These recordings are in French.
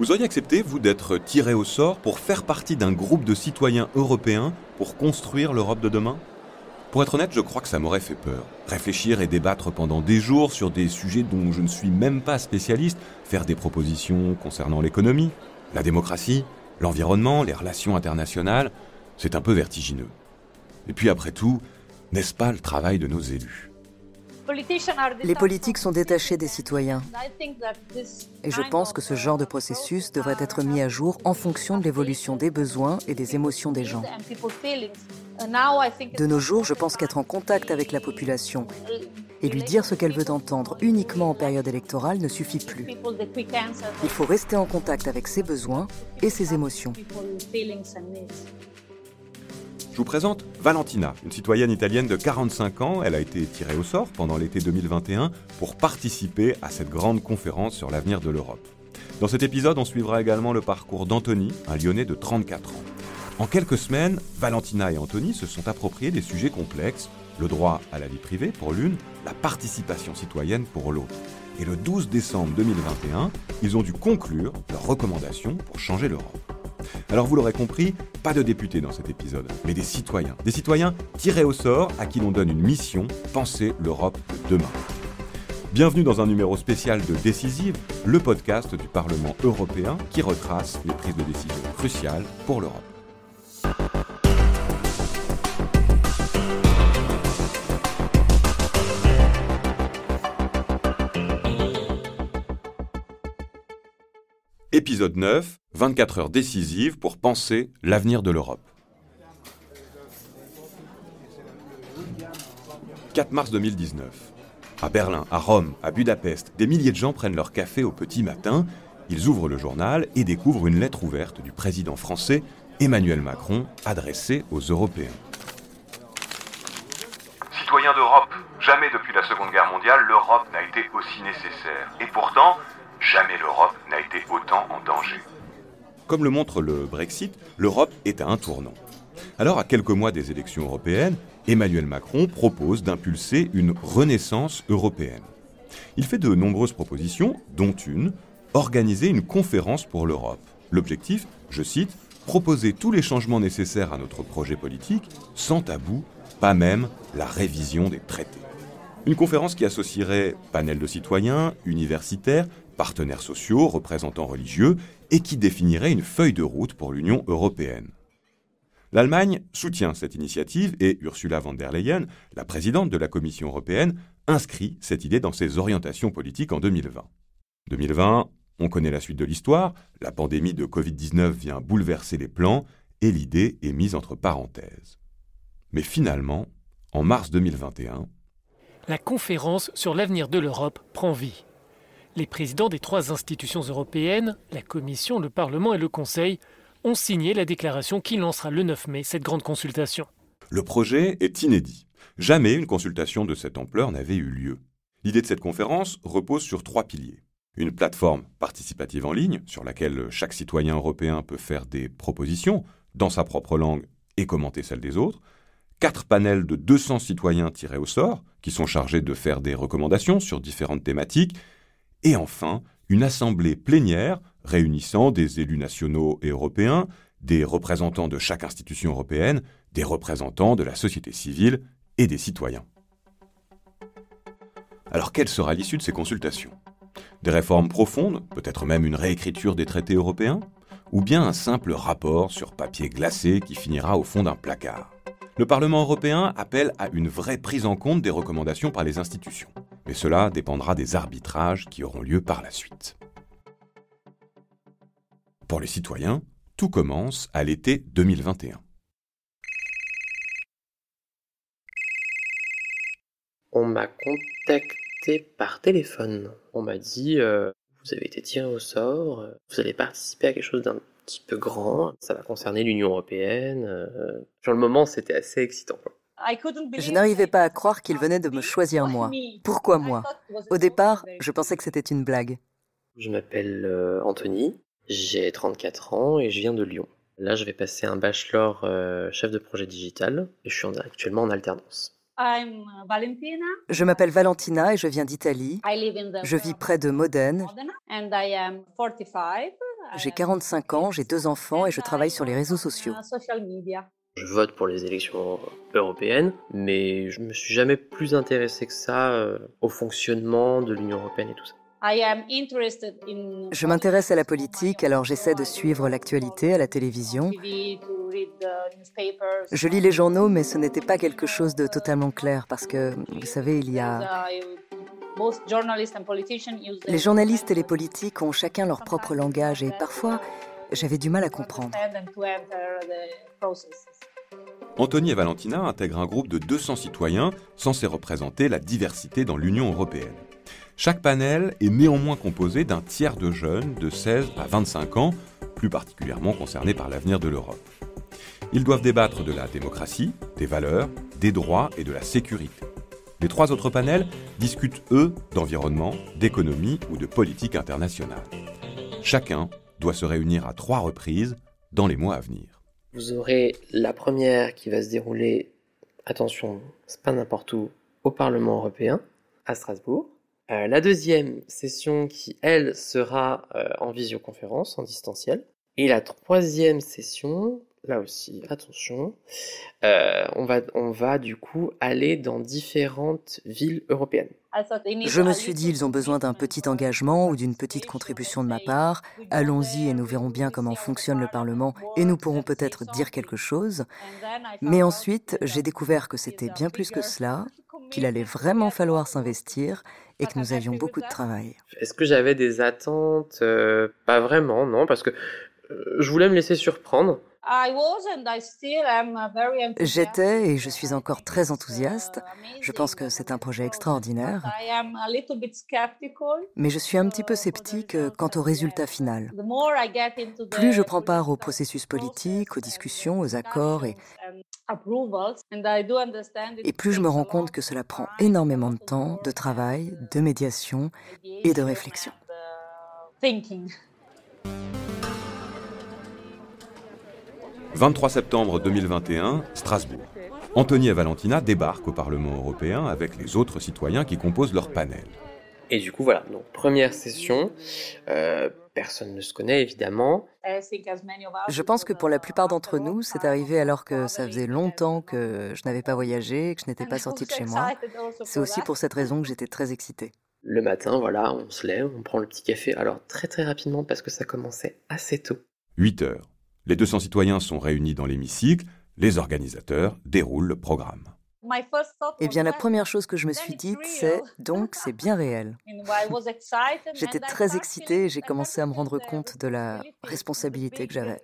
Vous auriez accepté, vous, d'être tiré au sort pour faire partie d'un groupe de citoyens européens pour construire l'Europe de demain? Pour être honnête, je crois que ça m'aurait fait peur. Réfléchir et débattre pendant des jours sur des sujets dont je ne suis même pas spécialiste, faire des propositions concernant l'économie, la démocratie, l'environnement, les relations internationales, c'est un peu vertigineux. Et puis après tout, n'est-ce pas le travail de nos élus? Les politiques sont détachés des citoyens. Et je pense que ce genre de processus devrait être mis à jour en fonction de l'évolution des besoins et des émotions des gens. De nos jours, je pense qu'être en contact avec la population et lui dire ce qu'elle veut entendre uniquement en période électorale ne suffit plus. Il faut rester en contact avec ses besoins et ses émotions. Je vous présente Valentina, une citoyenne italienne de 45 ans. Elle a été tirée au sort pendant l'été 2021 pour participer à cette grande conférence sur l'avenir de l'Europe. Dans cet épisode, on suivra également le parcours d'Anthony, un Lyonnais de 34 ans. En quelques semaines, Valentina et Anthony se sont appropriés des sujets complexes, le droit à la vie privée pour l'une, la participation citoyenne pour l'autre. Et le 12 décembre 2021, ils ont dû conclure leurs recommandations pour changer l'Europe. Alors vous l'aurez compris, pas de députés dans cet épisode, mais des citoyens. Des citoyens tirés au sort à qui l'on donne une mission, penser l'Europe de demain. Bienvenue dans un numéro spécial de Décisive, le podcast du Parlement européen qui retrace les prises de décision cruciales pour l'Europe. Épisode 9, 24 heures décisives pour penser l'avenir de l'Europe. 4 mars 2019. À Berlin, à Rome, à Budapest, des milliers de gens prennent leur café au petit matin. Ils ouvrent le journal et découvrent une lettre ouverte du président français Emmanuel Macron adressée aux Européens. Citoyens d'Europe, jamais depuis la Seconde Guerre mondiale, l'Europe n'a été aussi nécessaire. Et pourtant, Jamais l'Europe n'a été autant en danger. Comme le montre le Brexit, l'Europe est à un tournant. Alors, à quelques mois des élections européennes, Emmanuel Macron propose d'impulser une renaissance européenne. Il fait de nombreuses propositions, dont une, organiser une conférence pour l'Europe. L'objectif, je cite, proposer tous les changements nécessaires à notre projet politique, sans tabou, pas même la révision des traités. Une conférence qui associerait panel de citoyens, universitaires, partenaires sociaux, représentants religieux, et qui définirait une feuille de route pour l'Union européenne. L'Allemagne soutient cette initiative et Ursula von der Leyen, la présidente de la Commission européenne, inscrit cette idée dans ses orientations politiques en 2020. 2020, on connaît la suite de l'histoire, la pandémie de Covid-19 vient bouleverser les plans et l'idée est mise entre parenthèses. Mais finalement, en mars 2021, la conférence sur l'avenir de l'Europe prend vie. Les présidents des trois institutions européennes, la Commission, le Parlement et le Conseil, ont signé la déclaration qui lancera le 9 mai cette grande consultation. Le projet est inédit. Jamais une consultation de cette ampleur n'avait eu lieu. L'idée de cette conférence repose sur trois piliers. Une plateforme participative en ligne sur laquelle chaque citoyen européen peut faire des propositions dans sa propre langue et commenter celles des autres. Quatre panels de 200 citoyens tirés au sort qui sont chargés de faire des recommandations sur différentes thématiques et enfin, une assemblée plénière réunissant des élus nationaux et européens, des représentants de chaque institution européenne, des représentants de la société civile et des citoyens. Alors quelle sera l'issue de ces consultations? Des réformes profondes, peut-être même une réécriture des traités européens? Ou bien un simple rapport sur papier glacé qui finira au fond d'un placard? Le Parlement européen appelle à une vraie prise en compte des recommandations par les institutions mais cela dépendra des arbitrages qui auront lieu par la suite. Pour les citoyens, tout commence à l'été 2021. On m'a contacté par téléphone. On m'a dit euh, Vous avez été tiré au sort, vous allez participer à quelque chose d'un petit peu grand, ça va concerner l'Union européenne. Euh. Sur le moment, c'était assez excitant. Je n'arrivais pas à croire qu'il venait de me choisir moi. Pourquoi moi? Au départ, je pensais que c'était une blague. Je m'appelle euh, Anthony, j'ai 34 ans et je viens de Lyon. Là, je vais passer un bachelor euh, chef de projet digital et je suis actuellement en alternance. Je m'appelle Valentina et je viens d'Italie. Je vis près de Modène. J'ai 45 ans, j'ai deux enfants et je travaille sur les réseaux sociaux. Je vote pour les élections européennes, mais je me suis jamais plus intéressé que ça euh, au fonctionnement de l'Union européenne et tout ça. Je m'intéresse à la politique, alors j'essaie de suivre l'actualité à la télévision. Je lis les journaux, mais ce n'était pas quelque chose de totalement clair parce que, vous savez, il y a... Les journalistes et les politiques ont chacun leur propre langage et parfois, j'avais du mal à comprendre. Anthony et Valentina intègrent un groupe de 200 citoyens censés représenter la diversité dans l'Union européenne. Chaque panel est néanmoins composé d'un tiers de jeunes de 16 à 25 ans, plus particulièrement concernés par l'avenir de l'Europe. Ils doivent débattre de la démocratie, des valeurs, des droits et de la sécurité. Les trois autres panels discutent, eux, d'environnement, d'économie ou de politique internationale. Chacun doit se réunir à trois reprises dans les mois à venir. Vous aurez la première qui va se dérouler, attention, c'est pas n'importe où, au Parlement européen, à Strasbourg. Euh, la deuxième session qui, elle, sera euh, en visioconférence, en distanciel. Et la troisième session, là aussi, attention, euh, on, va, on va du coup aller dans différentes villes européennes. Je me suis dit, ils ont besoin d'un petit engagement ou d'une petite contribution de ma part. Allons-y et nous verrons bien comment fonctionne le Parlement et nous pourrons peut-être dire quelque chose. Mais ensuite, j'ai découvert que c'était bien plus que cela, qu'il allait vraiment falloir s'investir et que nous avions beaucoup de travail. Est-ce que j'avais des attentes? Euh, Pas vraiment, non, parce que euh, je voulais me laisser surprendre. J'étais et je suis encore très enthousiaste. Je pense que c'est un projet extraordinaire. Mais je suis un petit peu sceptique quant au résultat final. Plus je prends part au processus politique, aux discussions, aux accords et, et plus je me rends compte que cela prend énormément de temps, de travail, de médiation et de réflexion. 23 septembre 2021, Strasbourg. Anthony et Valentina débarquent au Parlement européen avec les autres citoyens qui composent leur panel. Et du coup, voilà, donc première session, euh, personne ne se connaît évidemment. Je pense que pour la plupart d'entre nous, c'est arrivé alors que ça faisait longtemps que je n'avais pas voyagé, que je n'étais pas sortie de chez moi. C'est aussi pour cette raison que j'étais très excitée. Le matin, voilà, on se lève, on prend le petit café, alors très très rapidement parce que ça commençait assez tôt. 8 heures. Les 200 citoyens sont réunis dans l'hémicycle, les organisateurs déroulent le programme. Eh bien, la première chose que je me suis dite, c'est donc c'est bien réel. J'étais très excitée et j'ai commencé à me rendre compte de la responsabilité que j'avais.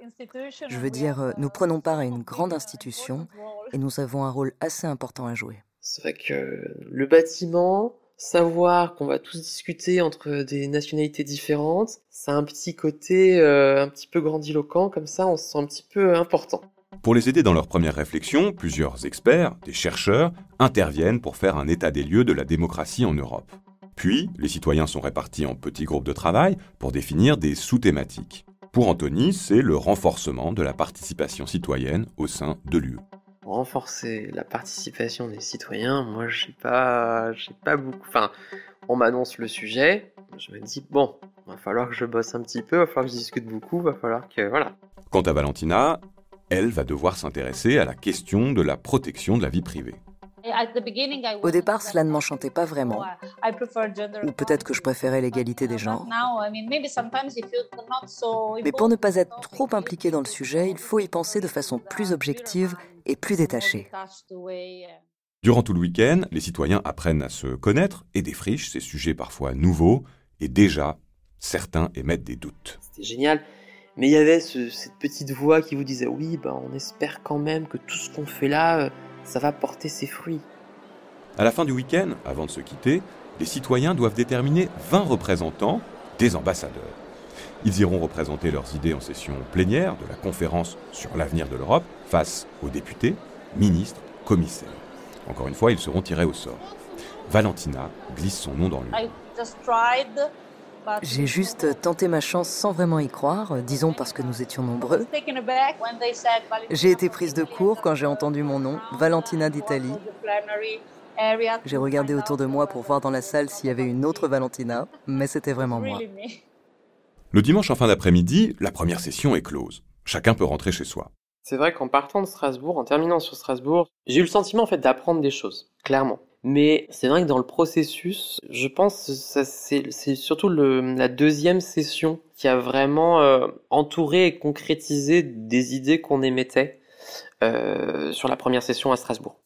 Je veux dire, nous prenons part à une grande institution et nous avons un rôle assez important à jouer. C'est vrai que le bâtiment, savoir qu'on va tous discuter entre des nationalités différentes, ça a un petit côté euh, un petit peu grandiloquent, comme ça on se sent un petit peu important. Pour les aider dans leur première réflexion, plusieurs experts, des chercheurs, interviennent pour faire un état des lieux de la démocratie en Europe. Puis, les citoyens sont répartis en petits groupes de travail pour définir des sous-thématiques. Pour Anthony, c'est le renforcement de la participation citoyenne au sein de l'UE renforcer la participation des citoyens, moi j'ai pas, j'ai pas beaucoup. Enfin, on m'annonce le sujet, je me dis bon, va falloir que je bosse un petit peu, va falloir que je discute beaucoup, va falloir que voilà. Quant à Valentina, elle va devoir s'intéresser à la question de la protection de la vie privée. Au départ, cela ne m'enchantait pas vraiment. Ou peut-être que je préférais l'égalité des genres. Mais pour ne pas être trop impliqué dans le sujet, il faut y penser de façon plus objective et plus détachée. Durant tout le week-end, les citoyens apprennent à se connaître et défrichent ces sujets parfois nouveaux, et déjà, certains émettent des doutes. C'était génial. Mais il y avait cette petite voix qui vous disait oui, bah, on espère quand même que tout ce qu'on fait là, euh, ça va porter ses fruits. À la fin du week-end, avant de se quitter, les citoyens doivent déterminer 20 représentants, des ambassadeurs. Ils iront représenter leurs idées en session plénière de la conférence sur l'avenir de l'Europe face aux députés, ministres, commissaires. Encore une fois, ils seront tirés au sort. Valentina glisse son nom dans le. J'ai juste tenté ma chance sans vraiment y croire, disons parce que nous étions nombreux. J'ai été prise de court quand j'ai entendu mon nom, Valentina d'Italie. J'ai regardé autour de moi pour voir dans la salle s'il y avait une autre Valentina, mais c'était vraiment moi. Le dimanche en fin d'après-midi, la première session est close. Chacun peut rentrer chez soi. C'est vrai qu'en partant de Strasbourg, en terminant sur Strasbourg, j'ai eu le sentiment en fait d'apprendre des choses, clairement. Mais c'est vrai que dans le processus, je pense que c'est surtout la deuxième session qui a vraiment euh, entouré et concrétisé des idées qu'on émettait euh, sur la première session à Strasbourg. «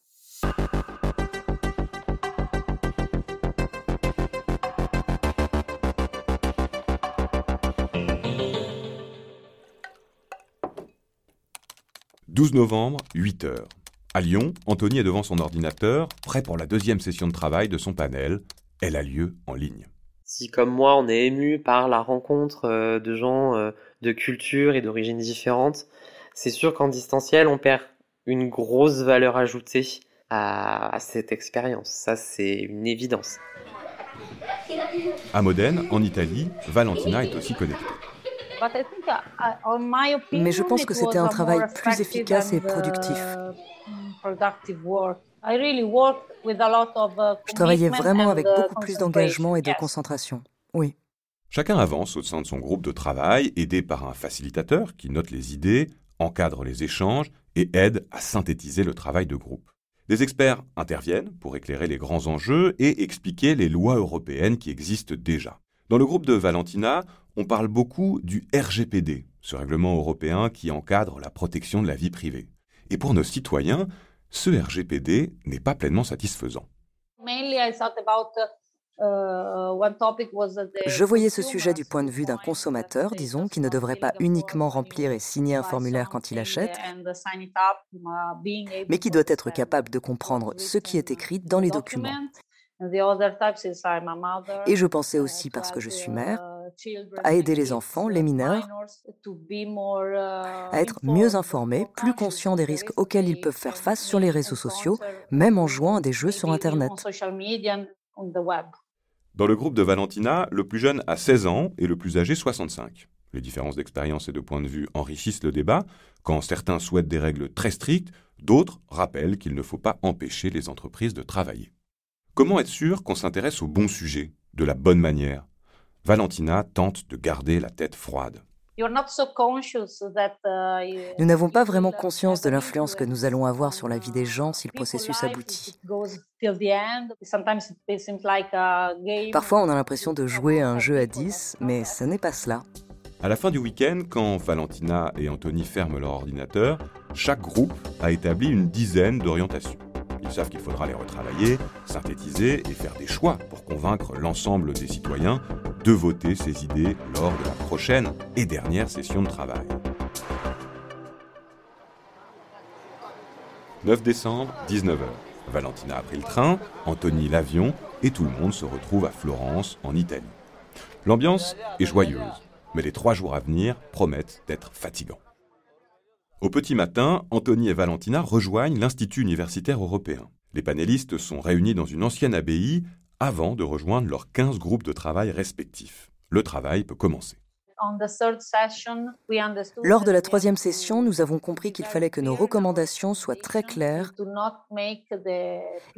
12 novembre, 8 heures. À Lyon, Anthony est devant son ordinateur, prêt pour la deuxième session de travail de son panel. Elle a lieu en ligne. Si comme moi on est ému par la rencontre euh, de gens euh, de cultures et d'origines différentes, c'est sûr qu'en distanciel on perd une grosse valeur ajoutée à, cette expérience. Ça c'est une évidence. À Modène, en Italie, Valentina est aussi connectée. Mais je pense que c'était un travail plus efficace et productif. Je travaillais vraiment avec beaucoup plus d'engagement et de concentration. Oui. Chacun avance au sein de son groupe de travail, aidé par un facilitateur qui note les idées, encadre les échanges et aide à synthétiser le travail de groupe. Des experts interviennent pour éclairer les grands enjeux et expliquer les lois européennes qui existent déjà. Dans le groupe de Valentina, on parle beaucoup du RGPD, ce règlement européen qui encadre la protection de la vie privée. Et pour nos citoyens, ce RGPD n'est pas pleinement satisfaisant. Je voyais ce sujet du point de vue d'un consommateur, disons, qui ne devrait pas uniquement remplir et signer un formulaire quand il achète, mais qui doit être capable de comprendre ce qui est écrit dans les documents. Et je pensais aussi, parce que je suis mère, à aider les enfants, les mineurs, à être mieux informés, plus conscients des risques auxquels ils peuvent faire face sur les réseaux sociaux, même en jouant à des jeux sur Internet. Dans le groupe de Valentina, le plus jeune a 16 ans et le plus âgé 65. Les différences d'expérience et de point de vue enrichissent le débat. Quand certains souhaitent des règles très strictes, d'autres rappellent qu'il ne faut pas empêcher les entreprises de travailler. Comment être sûr qu'on s'intéresse au bon sujet, de la bonne manière? Valentina tente de garder la tête froide. Uh, nous n'avons pas vraiment conscience de l'influence que nous allons avoir sur la vie des gens si le processus aboutit. Parfois, on a l'impression de jouer à un jeu à 10, mais ce n'est pas cela. À la fin du week-end, quand Valentina et Anthony ferment leur ordinateur, chaque groupe a établi une dizaine d'orientations. Ils savent qu'il faudra les retravailler, synthétiser et faire des choix pour convaincre l'ensemble des citoyens de voter ces idées lors de la prochaine et dernière session de travail. 9 décembre, 19h. Valentina a pris le train, Anthony l'avion et tout le monde se retrouve à Florence, en Italie. L'ambiance est joyeuse, mais les trois jours à venir promettent d'être fatigants. Au petit matin, Anthony et Valentina rejoignent l'Institut universitaire européen. Les panélistes sont réunis dans une ancienne abbaye avant de rejoindre leurs 15 groupes de travail respectifs. Le travail peut commencer. Lors de la troisième session, nous avons compris qu'il fallait que nos recommandations soient très claires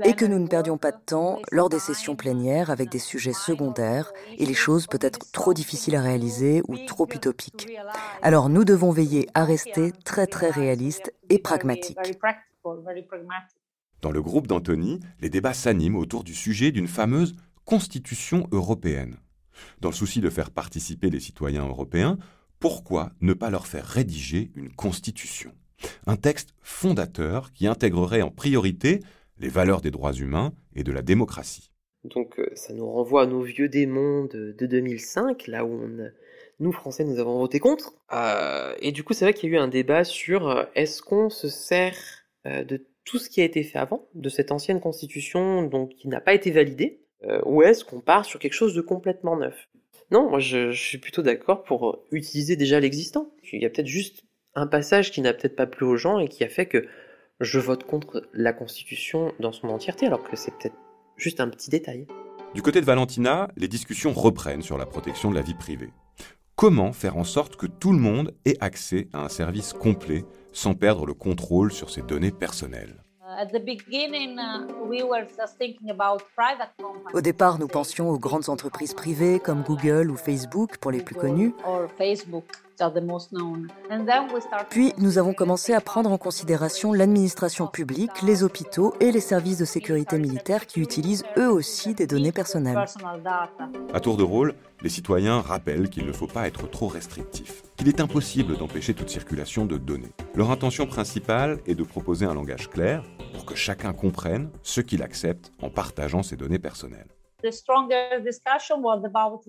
et que nous ne perdions pas de temps lors des sessions plénières avec des sujets secondaires et les choses peut-être trop difficiles à réaliser ou trop utopiques. Alors nous devons veiller à rester très très réalistes et pragmatiques. Dans le groupe d'Anthony, les débats s'animent autour du sujet d'une fameuse Constitution européenne. Dans le souci de faire participer les citoyens européens, pourquoi ne pas leur faire rédiger une constitution? Un texte fondateur qui intégrerait en priorité les valeurs des droits humains et de la démocratie. Donc euh, ça nous renvoie à nos vieux démons de, 2005, là où nous, Français, nous avons voté contre. Euh, et du coup, c'est vrai qu'il y a eu un débat sur euh, est-ce qu'on se sert de tout ce qui a été fait avant, de cette ancienne constitution donc, qui n'a pas été validée, euh, ou est-ce qu'on part sur quelque chose de complètement neuf? Non, moi je, suis plutôt d'accord pour utiliser déjà l'existant. Il y a peut-être juste un passage qui n'a peut-être pas plu aux gens et qui a fait que je vote contre la Constitution dans son entièreté, alors que c'est peut-être juste un petit détail. Du côté de Valentina, les discussions reprennent sur la protection de la vie privée. Comment faire en sorte que tout le monde ait accès à un service complet sans perdre le contrôle sur ses données personnelles? Au départ, nous pensions aux grandes entreprises privées comme Google ou Facebook pour les plus connus. Puis, nous avons commencé à prendre en considération l'administration publique, les hôpitaux et les services de sécurité militaire qui utilisent eux aussi des données personnelles. À tour de rôle, les citoyens rappellent qu'il ne faut pas être trop restrictif, qu'il est impossible d'empêcher toute circulation de données. Leur intention principale est de proposer un langage clair pour que chacun comprenne ce qu'il accepte en partageant ses données personnelles.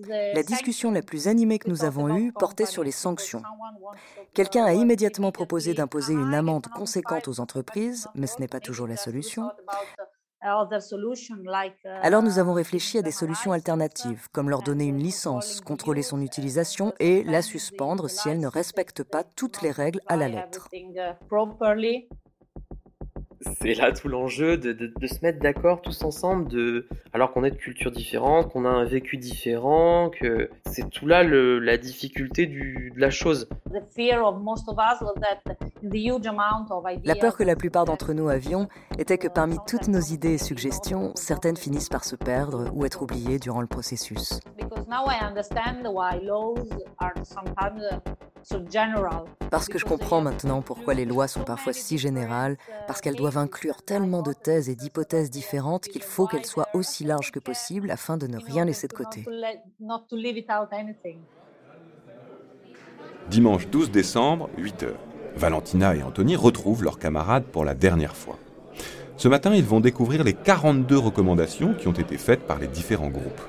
La discussion la plus animée que nous avons eue portait sur les sanctions. Quelqu'un a immédiatement proposé d'imposer une amende conséquente aux entreprises, mais ce n'est pas toujours la solution. Alors nous avons réfléchi à des solutions alternatives, comme leur donner une licence, contrôler son utilisation et la suspendre si elle ne respecte pas toutes les règles à la lettre c'est là tout l'enjeu de, se mettre d'accord tous ensemble, de, alors qu'on est de cultures différentes, qu'on a un vécu différent, que c'est tout là la difficulté de la chose. La peur que la plupart d'entre nous avions était que parmi toutes nos idées et suggestions, certaines finissent par se perdre ou être oubliées durant le processus. Parce que je comprends maintenant pourquoi les lois sont parfois si générales, parce qu'elles doivent inclure tellement de thèses et d'hypothèses différentes qu'il faut qu'elles soient aussi larges que possible afin de ne rien laisser de côté. Dimanche 12 décembre, 8h. Valentina et Anthony retrouvent leurs camarades pour la dernière fois. Ce matin, ils vont découvrir les 42 recommandations qui ont été faites par les différents groupes.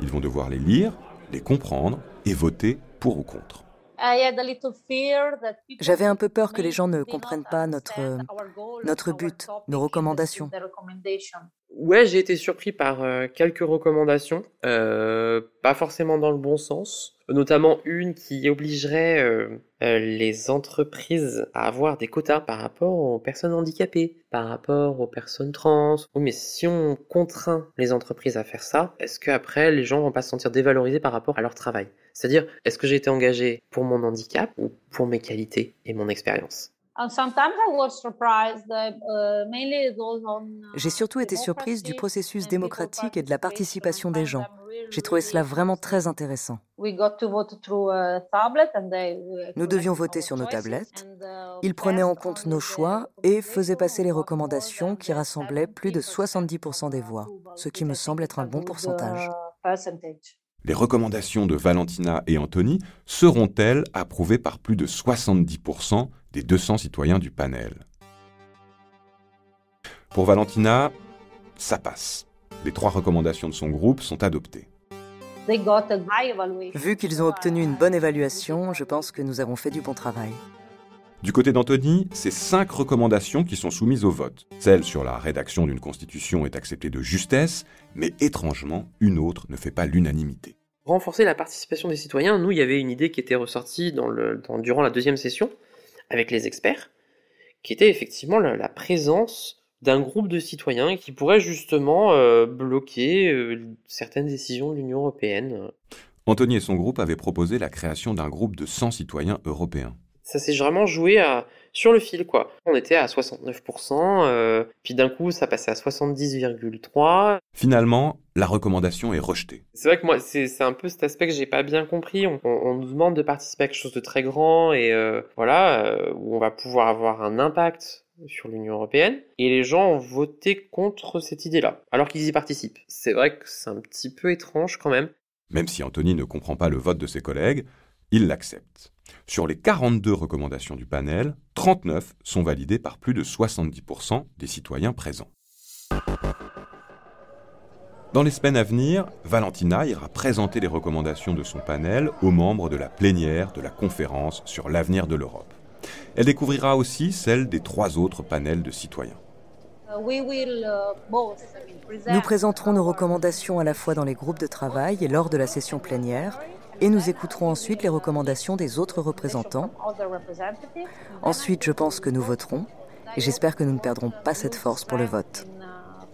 Ils vont devoir les lire, les comprendre et voter pour ou contre. J'avais un peu peur que les gens ne comprennent pas notre, notre but, nos recommandations. Ouais, j'ai été surpris par euh, quelques recommandations, euh, pas forcément dans le bon sens, notamment une qui obligerait euh, les entreprises à avoir des quotas par rapport aux personnes handicapées, par rapport aux personnes trans. Oui, mais si on contraint les entreprises à faire ça, est-ce qu'après les gens vont pas se sentir dévalorisés par rapport à leur travail? C'est-à-dire, est-ce que j'ai été engagé pour mon handicap ou pour mes qualités et mon expérience? Uh, J'ai surtout été surprise du processus démocratique et de la participation des gens. J'ai trouvé cela vraiment très intéressant. Nous devions voter sur nos tablettes. Ils prenaient en compte nos choix et faisaient passer les recommandations qui rassemblaient plus de 70% des voix, ce qui me semble être un bon pourcentage. Les recommandations de Valentina et Anthony seront-elles approuvées par plus de 70% des 200 citoyens du panel? Pour Valentina, ça passe. Les trois recommandations de son groupe sont adoptées. Vu qu'ils ont obtenu une bonne évaluation, je pense que nous avons fait du bon travail. Du côté d'Anthony, c'est cinq recommandations qui sont soumises au vote. Celle sur la rédaction d'une constitution est acceptée de justesse, mais étrangement, une autre ne fait pas l'unanimité. Renforcer la participation des citoyens, nous, il y avait une idée qui était ressortie dans le, durant la deuxième session, avec les experts, qui était effectivement la, présence d'un groupe de citoyens qui pourrait justement euh, bloquer euh, certaines décisions de l'Union européenne. Anthony et son groupe avaient proposé la création d'un groupe de 100 citoyens européens. Ça s'est vraiment joué à, sur le fil, quoi. On était à 69%, euh, puis d'un coup, ça passait à 70,3%. Finalement, la recommandation est rejetée. C'est vrai que moi, c'est un peu cet aspect que j'ai pas bien compris. On, nous demande de participer à quelque chose de très grand et euh, voilà, euh, où on va pouvoir avoir un impact sur l'Union européenne. Et les gens ont voté contre cette idée-là, alors qu'ils y participent. C'est vrai que c'est un petit peu étrange quand même. Même si Anthony ne comprend pas le vote de ses collègues, il l'accepte. Sur les 42 recommandations du panel, 39 sont validées par plus de 70% des citoyens présents. Dans les semaines à venir, Valentina ira présenter les recommandations de son panel aux membres de la plénière de la conférence sur l'avenir de l'Europe. Elle découvrira aussi celles des trois autres panels de citoyens. Nous présenterons nos recommandations à la fois dans les groupes de travail et lors de la session plénière, et nous écouterons ensuite les recommandations des autres représentants. Ensuite, je pense que nous voterons et j'espère que nous ne perdrons pas cette force pour le vote.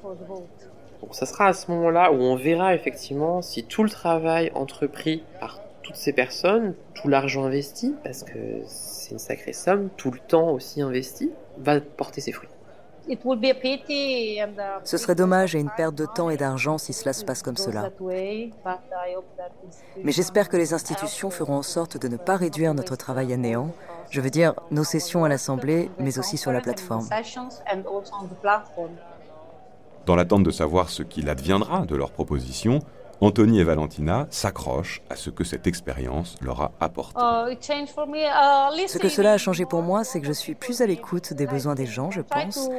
Bon, ça sera à ce moment-là où on verra effectivement si tout le travail entrepris par toutes ces personnes, tout l'argent investi, parce que c'est une sacrée somme, tout le temps aussi investi, va porter ses fruits. Ce serait dommage et une perte de temps et d'argent si cela se passe comme cela. Mais j'espère que les institutions feront en sorte de ne pas réduire notre travail à néant. Je veux dire nos sessions à l'Assemblée, mais aussi sur la plateforme. Dans l'attente de savoir ce qu'il adviendra de leurs propositions, Anthony et Valentina s'accrochent à ce que cette expérience leur a apporté. Uh, uh, ce que cela a changé pour moi, c'est que je suis plus à l'écoute des besoins des gens, je pense.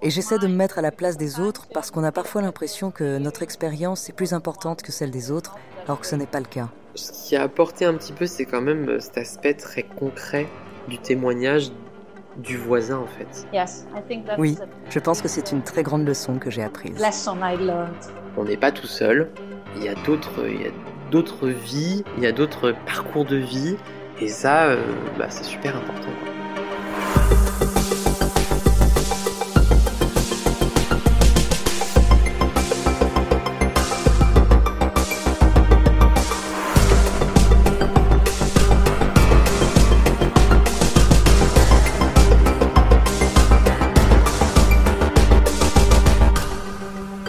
Et j'essaie de me mettre à la place des autres parce qu'on a parfois l'impression que notre expérience est plus importante que celle des autres, alors que ce n'est pas le cas. Ce qui a apporté un petit peu, c'est quand même euh, cet aspect très concret du témoignage du voisin en fait. Oui, je pense que c'est une très grande leçon que j'ai apprise. On n'est pas tout seul, il y a d'autres, vies, il y a d'autres parcours de vie, et ça, euh, bah, c'est super important.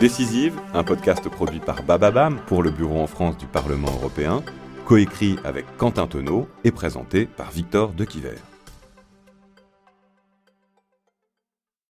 Décisive, un podcast produit par Bababam pour le Bureau en France du Parlement européen, coécrit avec Quentin Tonneau et présenté par Victor Dequiver.